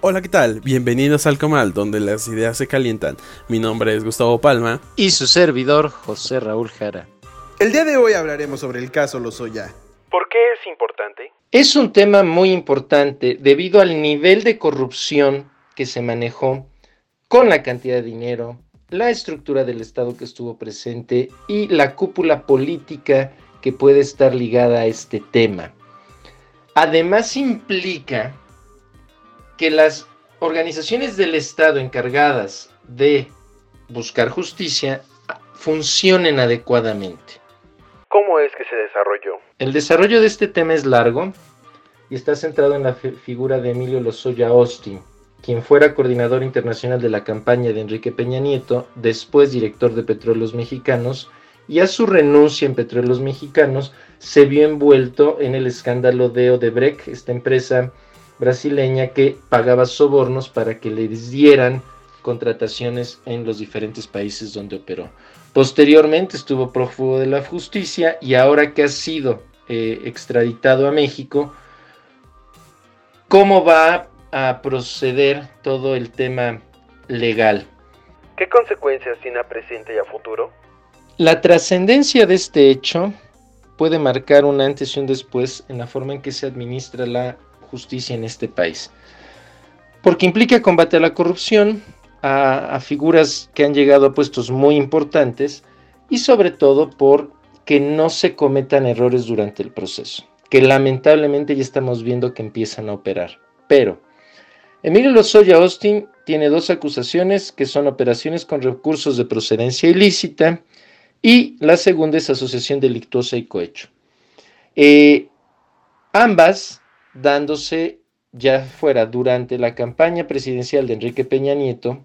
Hola, ¿qué tal? Bienvenidos al Comal, donde las ideas se calientan. Mi nombre es Gustavo Palma. Y su servidor, José Raúl Jara. El día de hoy hablaremos sobre el caso Lozoya. ¿Por qué es importante? Es un tema muy importante debido al nivel de corrupción que se manejó con la cantidad de dinero, la estructura del Estado que estuvo presente y la cúpula política que puede estar ligada a este tema. Además implica que las organizaciones del Estado encargadas de buscar justicia funcionen adecuadamente. ¿Cómo es que se desarrolló? El desarrollo de este tema es largo y está centrado en la figura de Emilio Lozoya Austin, quien fuera coordinador internacional de la campaña de Enrique Peña Nieto, después director de Petróleos Mexicanos, y a su renuncia en Petróleos Mexicanos se vio envuelto en el escándalo de Odebrecht, esta empresa brasileña que pagaba sobornos para que le dieran contrataciones en los diferentes países donde operó. Posteriormente estuvo prófugo de la justicia y ahora que ha sido eh, extraditado a México, ¿cómo va a proceder todo el tema legal? ¿Qué consecuencias tiene a presente y a futuro? La trascendencia de este hecho puede marcar un antes y un después en la forma en que se administra la justicia en este país. Porque implica combate a la corrupción, a, figuras que han llegado a puestos muy importantes y sobre todo por que no se cometan errores durante el proceso, que lamentablemente ya estamos viendo que empiezan a operar. Pero Emilio Lozoya Austin tiene dos acusaciones que son operaciones con recursos de procedencia ilícita y la segunda es asociación delictuosa y cohecho. Eh, ambas dándose ya fuera durante la campaña presidencial de Enrique Peña Nieto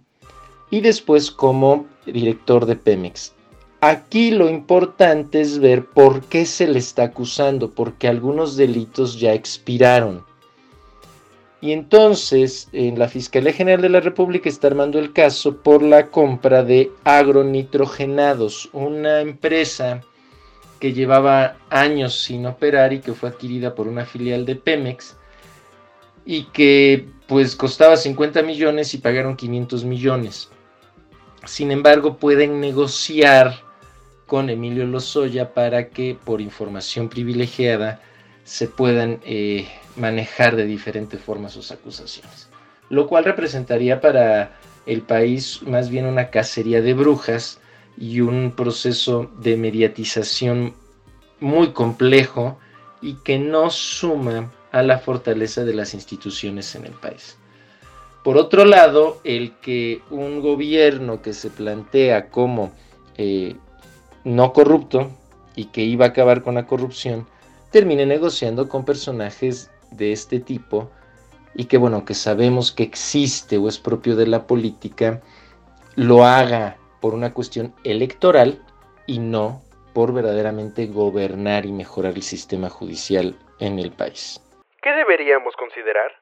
y después como director de Pemex. Aquí lo importante es ver por qué se le está acusando, porque algunos delitos ya expiraron. Y entonces en la Fiscalía General de la República está armando el caso por la compra de agronitrogenados, una empresa que llevaba años sin operar y que fue adquirida por una filial de Pemex y que pues costaba 50 millones y pagaron 500 millones. Sin embargo, pueden negociar con Emilio Lozoya para que por información privilegiada se puedan eh, manejar de diferente forma sus acusaciones. Lo cual representaría para el país más bien una cacería de brujas y un proceso de mediatización muy complejo y que no suma a la fortaleza de las instituciones en el país. Por otro lado, el que un gobierno que se plantea como eh, no corrupto y que iba a acabar con la corrupción, termine negociando con personajes de este tipo y que bueno, que sabemos que existe o es propio de la política, lo haga por una cuestión electoral y no por verdaderamente gobernar y mejorar el sistema judicial en el país. ¿Qué deberíamos considerar?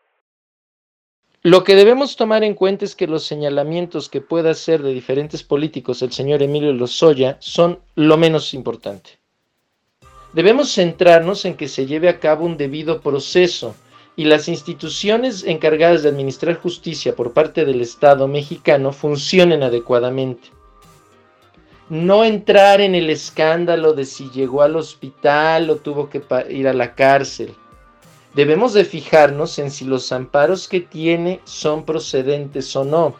Lo que debemos tomar en cuenta es que los señalamientos que pueda hacer de diferentes políticos el señor Emilio Lozoya son lo menos importante. Debemos centrarnos en que se lleve a cabo un debido proceso y las instituciones encargadas de administrar justicia por parte del Estado mexicano funcionen adecuadamente no entrar en el escándalo de si llegó al hospital o tuvo que ir a la cárcel. Debemos de fijarnos en si los amparos que tiene son procedentes o no.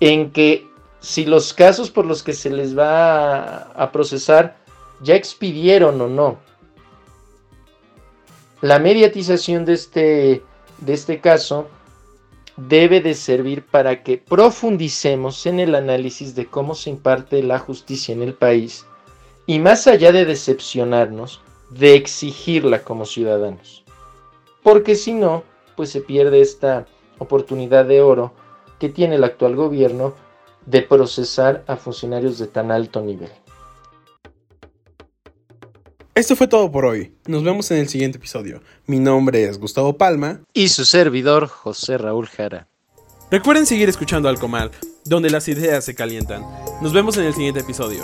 En que si los casos por los que se les va a, procesar ya expidieron o no. La mediatización de este, de este caso debe de servir para que profundicemos en el análisis de cómo se imparte la justicia en el país y más allá de decepcionarnos, de exigirla como ciudadanos. Porque si no, pues se pierde esta oportunidad de oro que tiene el actual gobierno de procesar a funcionarios de tan alto nivel. Esto fue todo por hoy. Nos vemos en el siguiente episodio. Mi nombre es Gustavo Palma. Y su servidor, José Raúl Jara. Recuerden seguir escuchando Alcomal, donde las ideas se calientan. Nos vemos en el siguiente episodio.